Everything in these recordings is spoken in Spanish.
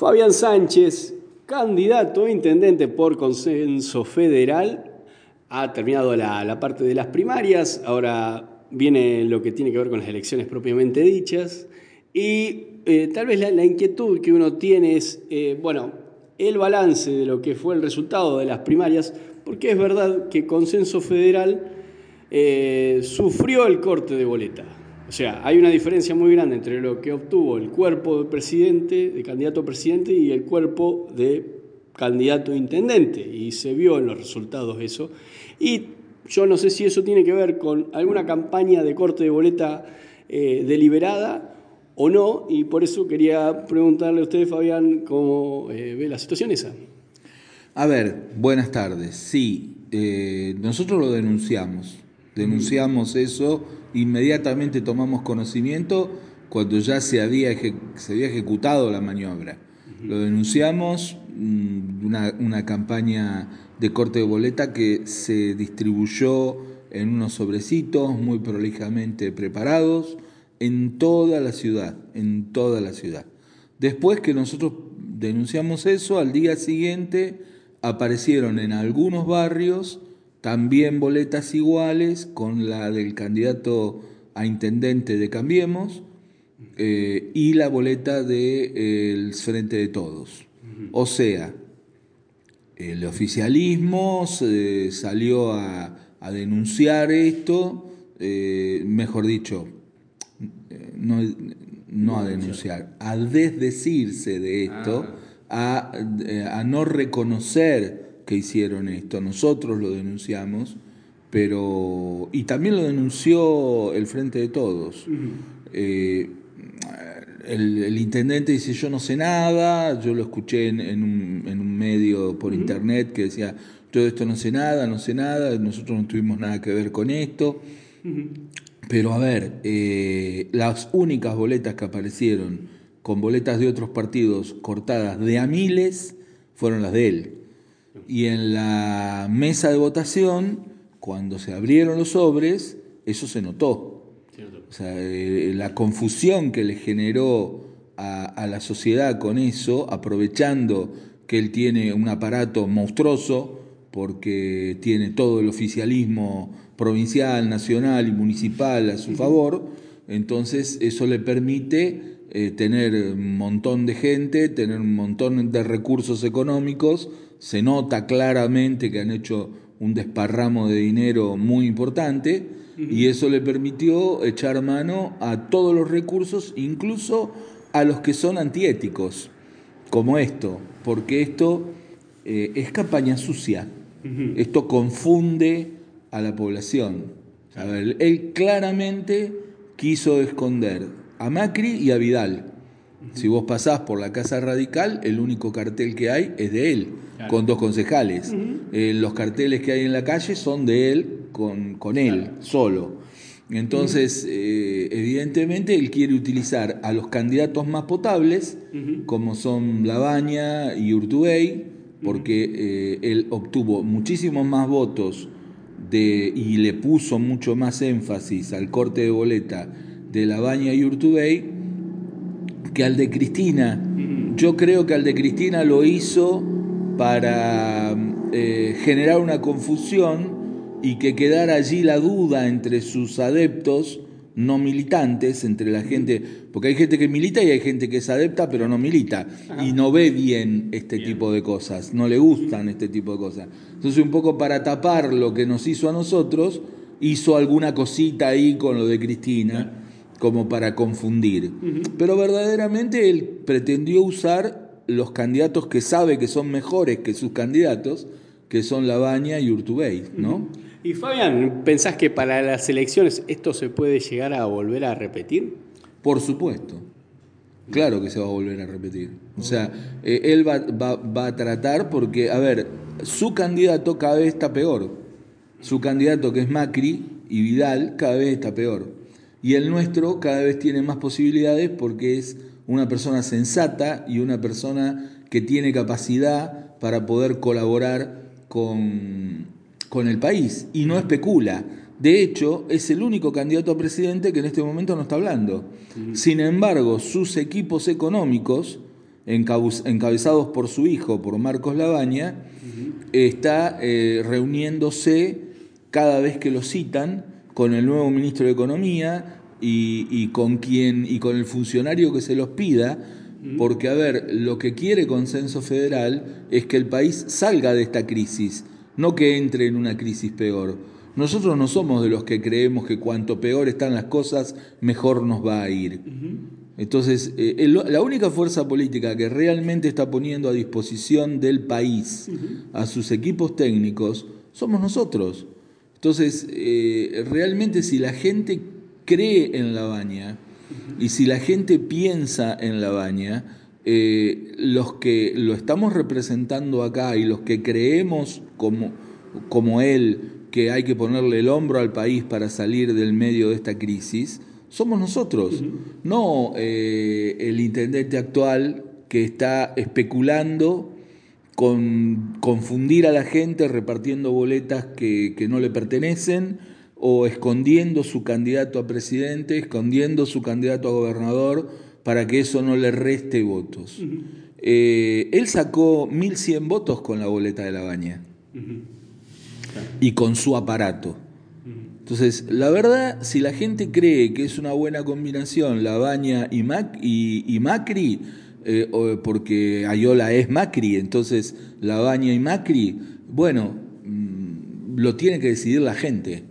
Fabián Sánchez, candidato a intendente por consenso federal, ha terminado la, parte de las primarias, ahora viene lo que tiene que ver con las elecciones propiamente dichas, y eh, tal vez la, inquietud que uno tiene es, eh, bueno, el balance de lo que fue el resultado de las primarias, porque es verdad que Consenso Federal eh, sufrió el corte de boleta. O sea, hay una diferencia muy grande entre lo que obtuvo el cuerpo de presidente, de candidato a presidente, y el cuerpo de candidato a intendente. Y se vio en los resultados eso. Y yo no sé si eso tiene que ver con alguna campaña de corte de boleta eh, deliberada o no, y por eso quería preguntarle a usted, Fabián, cómo eh, ve la situación esa. A ver, buenas tardes. Sí, eh, nosotros lo denunciamos. Denunciamos eso inmediatamente tomamos conocimiento cuando ya se había, se había ejecutado la maniobra. Lo denunciamos, mm, una, una, campaña de corte de boleta que se distribuyó en unos sobrecitos muy prolijamente preparados en toda la ciudad, en toda la ciudad. Después que nosotros denunciamos eso, al día siguiente aparecieron en algunos barrios también boletas iguales con la del candidato a intendente de Cambiemos eh, y la boleta del Frente de Todos. O sea, el oficialismo salió a, denunciar esto, eh, mejor dicho, eh, no, a denunciar, a desdecirse de esto, ah. a, a no reconocer que hicieron esto. Nosotros lo denunciamos, pero. Y también lo denunció el Frente de Todos. Eh, el, intendente dice: Yo no sé nada. Yo lo escuché en, un, medio por internet que decía: Todo esto no sé nada, no sé nada. Nosotros no tuvimos nada que ver con esto. Pero a ver, eh, las únicas boletas que aparecieron con boletas de otros partidos cortadas de a miles fueron las de él. Y en la mesa de votación, cuando se abrieron los sobres, eso se notó. O sea, eh, la confusión que le generó a, la sociedad con eso, aprovechando que él tiene un aparato monstruoso, porque tiene todo el oficialismo provincial, nacional y municipal a su favor, entonces eso le permite eh, tener un montón de gente, tener un montón de recursos económicos. Se nota claramente que han hecho un desparramo de dinero muy importante y eso le permitió echar mano a todos los recursos, incluso a los que son antiéticos, como esto, porque esto eh, es campaña sucia, esto confunde a la población. A ver, él claramente quiso esconder a Macri y a Vidal. Si vos pasás por la Casa Radical, el único cartel que hay es de él con dos concejales. Eh, los carteles que hay en la calle son de él con, con él, solo. Entonces, eh, evidentemente, él quiere utilizar a los candidatos más potables, como son Labaña y Urtubey, porque eh, él obtuvo muchísimos más votos de, y le puso mucho más énfasis al corte de boleta de Labaña y Urtubey que al de Cristina. Yo creo que al de Cristina lo hizo para eh, generar una confusión y que quedara allí la duda entre sus adeptos no militantes, entre la gente, porque hay gente que milita y hay gente que es adepta pero no milita y no ve bien este tipo de cosas, no le gustan este tipo de cosas. Entonces un poco para tapar lo que nos hizo a nosotros, hizo alguna cosita ahí con lo de Cristina, como para confundir. Pero verdaderamente él pretendió usar los candidatos que sabe que son mejores que sus candidatos, que son Labaña y Urtubey, ¿no? Y Fabián, ¿pensás que para las elecciones esto se puede llegar a volver a repetir? Por supuesto. Claro que se va a volver a repetir. O sea, eh, él va, va, a tratar porque, a ver, su candidato cada vez está peor. Su candidato que es Macri y Vidal cada vez está peor. Y el nuestro cada vez tiene más posibilidades porque es una persona sensata y una persona que tiene capacidad para poder colaborar con, con el país y no especula. De hecho, es el único candidato a presidente que en este momento no está hablando. Sin embargo, sus equipos económicos encabezados por su hijo, por Marcos Labaña, está eh, reuniéndose cada vez que lo citan con el nuevo ministro de Economía y, con quien y con el funcionario que se los pida, porque a ver, lo que quiere consenso federal es que el país salga de esta crisis, no que entre en una crisis peor. Nosotros no somos de los que creemos que cuanto peor están las cosas, mejor nos va a ir. Entonces, eh, la única fuerza política que realmente está poniendo a disposición del país a sus equipos técnicos somos nosotros. Entonces, eh, realmente si la gente cree en la baña y si la gente piensa en la baña, eh, los que lo estamos representando acá y los que creemos como, como él que hay que ponerle el hombro al país para salir del medio de esta crisis, somos nosotros, no eh, el intendente actual que está especulando con confundir a la gente repartiendo boletas que, no le pertenecen o escondiendo su candidato a presidente, escondiendo su candidato a gobernador para que eso no le reste votos. Eh, él sacó 1.100 votos con la boleta de la baña y con su aparato. Entonces, la verdad, si la gente cree que es una buena combinación la baña y, Mac, y Macri, eh, porque Ayola es Macri, entonces la baña y Macri, bueno, mm, lo tiene que decidir la gente.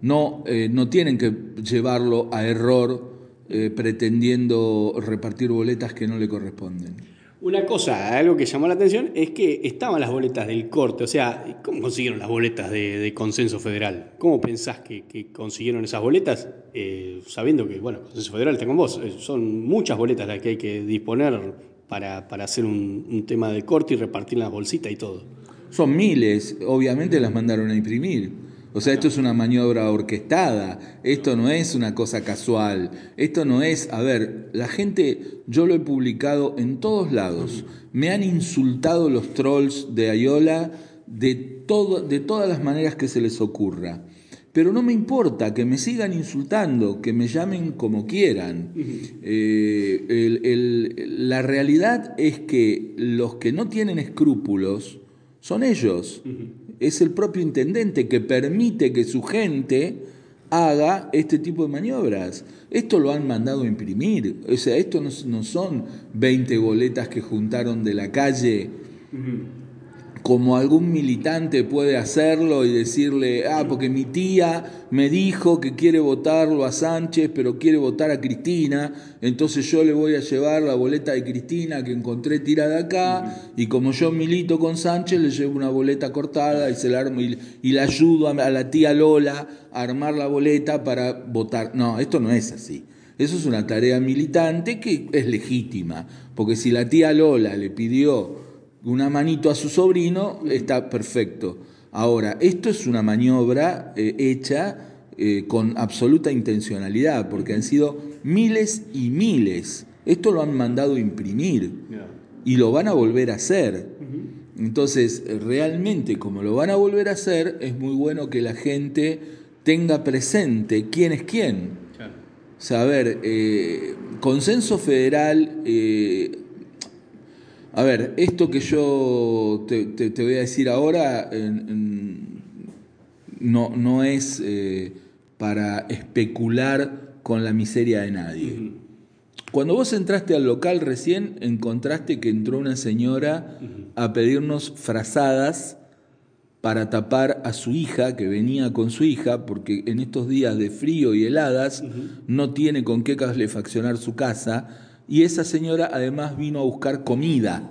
No, eh, no tienen que llevarlo a error eh, pretendiendo repartir boletas que no le corresponden. Una cosa, algo que llamó la atención es que estaban las boletas del corte. O sea, ¿cómo consiguieron las boletas de, consenso federal? ¿Cómo pensás que, consiguieron esas boletas? Eh, sabiendo que, bueno, consenso federal está con vos. Eh, son muchas boletas las que hay que disponer para, hacer un, un tema de corte y repartir las bolsitas y todo. Son miles, obviamente las mandaron a imprimir. O sea, esto es una maniobra orquestada, esto no es una cosa casual, esto no es, a ver, la gente, yo lo he publicado en todos lados, me han insultado los trolls de Ayola de, todo, de todas las maneras que se les ocurra. Pero no me importa que me sigan insultando, que me llamen como quieran. Eh, la realidad es que los que no tienen escrúpulos son ellos es el propio intendente que permite que su gente haga este tipo de maniobras. Esto lo han mandado a imprimir. O sea, esto no, son 20 boletas que juntaron de la calle como algún militante puede hacerlo y decirle, ah, porque mi tía me dijo que quiere votarlo a Sánchez, pero quiere votar a Cristina, entonces yo le voy a llevar la boleta de Cristina que encontré tirada acá, y como yo milito con Sánchez, le llevo una boleta cortada y se la armo y, y le ayudo a la tía Lola a armar la boleta para votar. No, esto no es así. Eso es una tarea militante que es legítima, porque si la tía Lola le pidió una manito a su sobrino, está perfecto. Ahora, esto es una maniobra eh, hecha eh, con absoluta intencionalidad, porque han sido miles y miles. Esto lo han mandado a imprimir y lo van a volver a hacer. Entonces, realmente, como lo van a volver a hacer, es muy bueno que la gente tenga presente quién es quién. Ver, eh, consenso federal a ver, esto que yo te, voy a decir ahora no, no, es eh, para especular con la miseria de nadie. Cuando vos entraste al local recién, encontraste que entró una señora a pedirnos frazadas para tapar a su hija, que venía con su hija, porque en estos días de frío y heladas no tiene con qué calefaccionar su casa y esa señora además vino a buscar comida.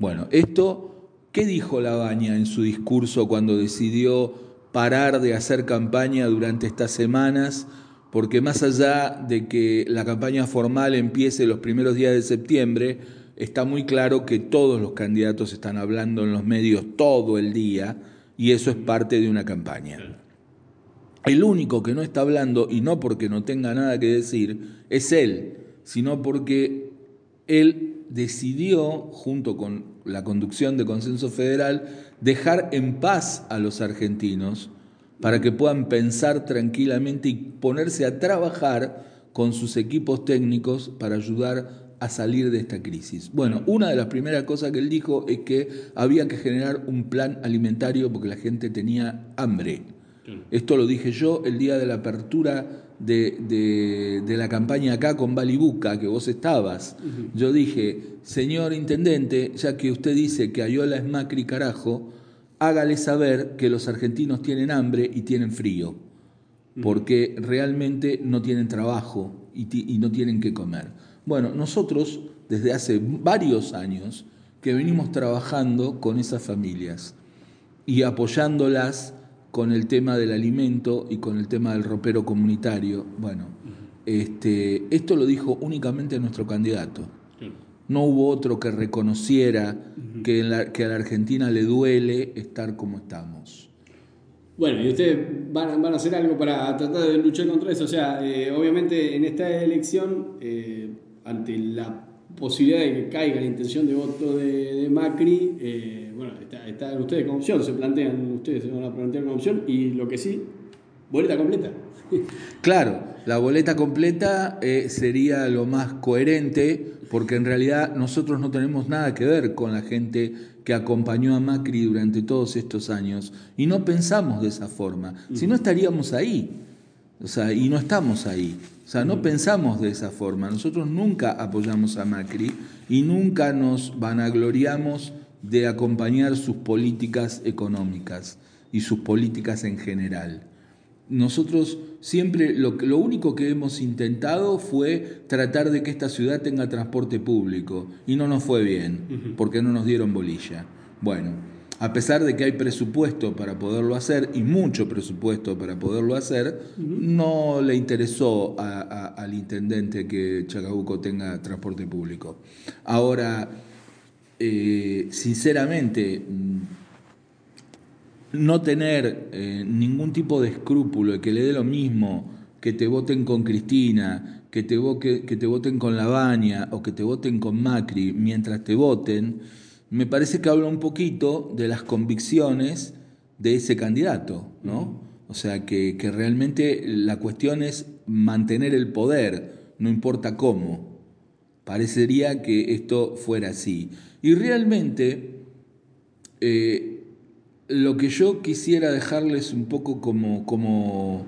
Bueno, esto, ¿qué dijo Labaña en su discurso cuando decidió parar de hacer campaña durante estas semanas? Porque más allá de que la campaña formal empiece los primeros días de septiembre, está muy claro que todos los candidatos están hablando en los medios todo el día y eso es parte de una campaña. El único que no está hablando, y no porque no tenga nada que decir, es él sino porque él decidió, junto con la conducción de Consenso Federal, dejar en paz a los argentinos para que puedan pensar tranquilamente y ponerse a trabajar con sus equipos técnicos para ayudar a salir de esta crisis? Bueno, una de las primeras cosas que él dijo es que había que generar un plan alimentario porque la gente tenía hambre. Esto lo dije yo el día de la apertura de, la campaña acá con Balibuca, que vos estabas. Yo dije, señor intendente, ya que usted dice que Ayola es Macri carajo, hágale saber que los argentinos tienen hambre y tienen frío, porque realmente no tienen trabajo y, y no tienen que comer. Bueno, nosotros desde hace varios años que venimos trabajando con esas familias y apoyándolas con el tema del alimento y con el tema del ropero comunitario. Bueno, este, esto lo dijo únicamente nuestro candidato. No hubo otro que reconociera que, que a la Argentina le duele estar como estamos. Bueno, y ustedes van, a hacer algo para tratar de luchar contra eso. O sea, eh, obviamente en esta elección, eh, ante la posibilidad de que caiga la intención de voto de, Macri, eh, bueno, están ustedes con opción, se plantean, ustedes se van a plantear con opción, y lo que sí, boleta completa. Claro, la boleta completa eh, sería lo más coherente, porque en realidad nosotros no tenemos nada que ver con la gente que acompañó a Macri durante todos estos años, y no pensamos de esa forma, si no estaríamos ahí. O sea, y no estamos ahí. O sea, no pensamos de esa forma. Nosotros nunca apoyamos a Macri y nunca nos vanagloriamos de acompañar sus políticas económicas y sus políticas en general. Nosotros siempre lo, lo único que hemos intentado fue tratar de que esta ciudad tenga transporte público y no nos fue bien, porque no nos dieron bolilla. Bueno, a pesar de que hay presupuesto para poderlo hacer y mucho presupuesto para poderlo hacer, no le interesó al intendente que Chacabuco tenga transporte público. Ahora, eh, sinceramente, mm, no tener eh, ningún tipo de escrúpulo, que le dé lo mismo que te voten con Cristina, que te, que te voten con Lavagna o que te voten con Macri mientras te voten, me parece que habla un poquito de las convicciones de ese candidato, ¿no? O sea, que, realmente la cuestión es mantener el poder, no importa cómo. Parecería que esto fuera así. Y realmente eh, lo que yo quisiera dejarles un poco como, como,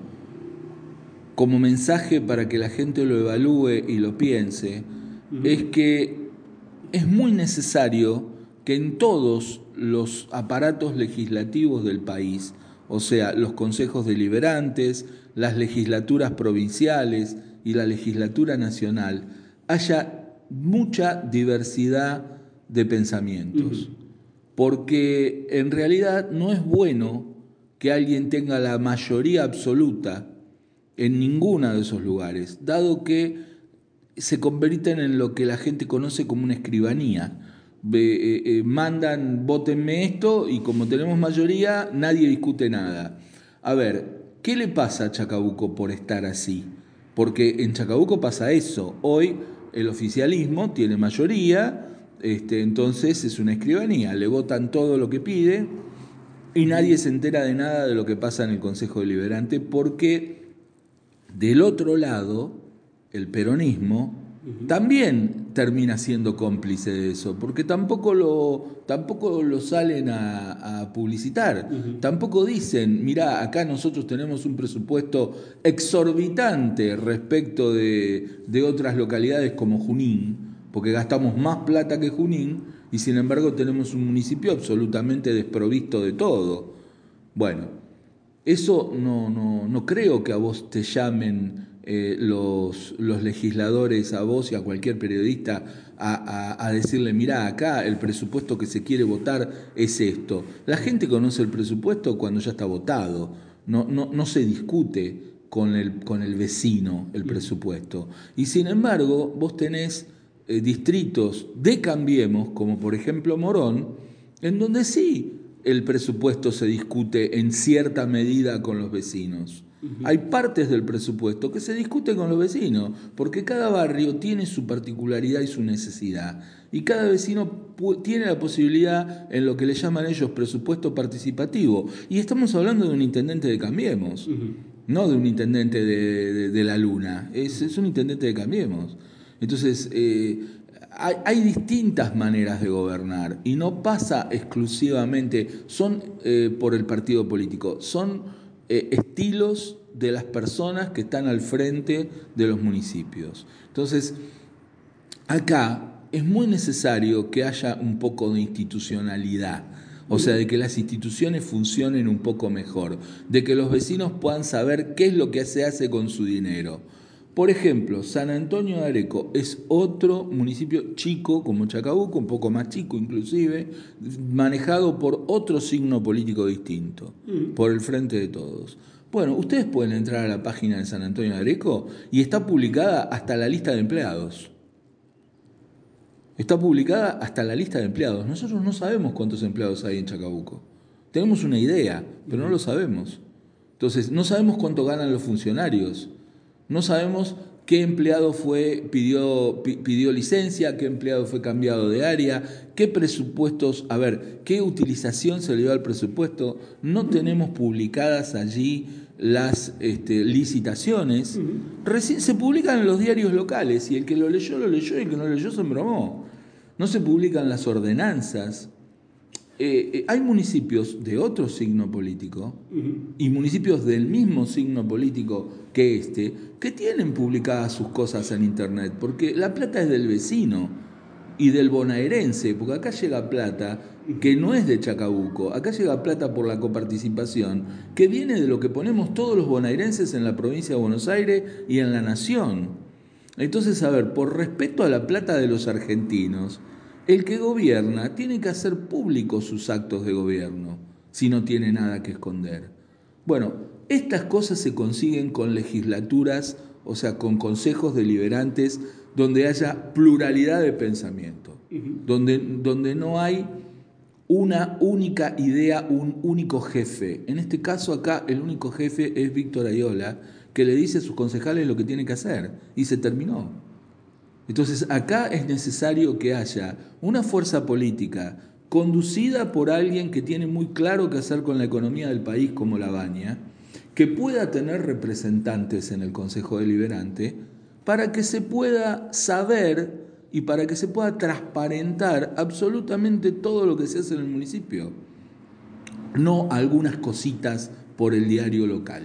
como mensaje para que la gente lo evalúe y lo piense, es que es muy necesario que en todos los aparatos legislativos del país, o sea, los consejos deliberantes, las legislaturas provinciales y la legislatura nacional, haya mucha diversidad de pensamientos. Porque en realidad no es bueno que alguien tenga la mayoría absoluta en ninguno de esos lugares, dado que se convierten en lo que la gente conoce como una escribanía eh, eh, mandan, votenme esto y como tenemos mayoría, nadie discute nada. A ver, ¿qué le pasa a Chacabuco por estar así? Porque en Chacabuco pasa eso. Hoy el oficialismo tiene mayoría, este, entonces es una escribanía, le votan todo lo que pide y nadie se entera de nada de lo que pasa en el Consejo Deliberante porque del otro lado, el peronismo también termina siendo cómplice de eso, porque tampoco lo, tampoco lo salen a, publicitar, tampoco dicen, mira, acá nosotros tenemos un presupuesto exorbitante respecto de, de otras localidades como Junín, porque gastamos más plata que Junín y sin embargo tenemos un municipio absolutamente desprovisto de todo. Bueno, eso no, no, no creo que a vos te llamen eh, los, los, legisladores a vos y a cualquier periodista a, decirle, mira, acá el presupuesto que se quiere votar es esto. La gente conoce el presupuesto cuando ya está votado, no, no, no se discute con el, con el vecino el presupuesto. Y sin embargo, vos tenés eh, distritos de Cambiemos, como por ejemplo Morón, en donde sí el presupuesto se discute en cierta medida con los vecinos. Hay partes del presupuesto que se discuten con los vecinos, porque cada barrio tiene su particularidad y su necesidad. Y cada vecino tiene la posibilidad en lo que le llaman ellos presupuesto participativo. Y estamos hablando de un intendente de Cambiemos, no de un intendente de, la Luna, es, un intendente de Cambiemos. Entonces, eh, hay, distintas maneras de gobernar y no pasa exclusivamente, son eh, por el partido político, son eh, estilos de las personas que están al frente de los municipios. Entonces, acá es muy necesario que haya un poco de institucionalidad. O sea, de que las instituciones funcionen un poco mejor, de que los vecinos puedan saber qué es lo que se hace con su dinero. Por ejemplo, San Antonio de Areco es otro municipio chico como Chacabuco, un poco más chico inclusive, manejado por otro signo político distinto, mm. por el Frente de Todos. Bueno, ustedes pueden entrar a la página de San Antonio de Areco y está publicada hasta la lista de empleados. Está publicada hasta la lista de empleados. Nosotros no sabemos cuántos empleados hay en Chacabuco. Tenemos una idea, pero no lo sabemos. Entonces, no sabemos cuánto ganan los funcionarios. No sabemos qué empleado fue, pidió, pidió licencia, qué empleado fue cambiado de área, qué presupuestos, a ver, qué utilización se le dio al presupuesto. No tenemos publicadas allí las este, licitaciones. se publican en los diarios locales y el que lo leyó, lo leyó y el que no lo leyó se embromó. No se publican las ordenanzas. Eh, eh, hay municipios de otro signo político y municipios del mismo signo político que este que tienen publicadas sus cosas en internet, porque la plata es del vecino y del bonaerense, porque acá llega plata que no es de Chacabuco, acá llega plata por la coparticipación, que viene de lo que ponemos todos los bonaerenses en la provincia de Buenos Aires y en la nación. Entonces, a ver, por respeto a la plata de los argentinos, el que gobierna tiene que hacer públicos sus actos de gobierno, si no tiene nada que esconder. Bueno, estas cosas se consiguen con legislaturas, o sea, con consejos deliberantes donde haya pluralidad de pensamiento, donde, donde no hay una única idea, un único jefe. En este caso acá el único jefe es Víctor Ayola, que le dice a sus concejales lo que tiene que hacer y se terminó. Entonces acá es necesario que haya una fuerza política conducida por alguien que tiene muy claro qué hacer con la economía del país como la Baña, que pueda tener representantes en el Consejo Deliberante para que se pueda saber y para que se pueda transparentar absolutamente todo lo que se hace en el municipio, no algunas cositas por el diario local.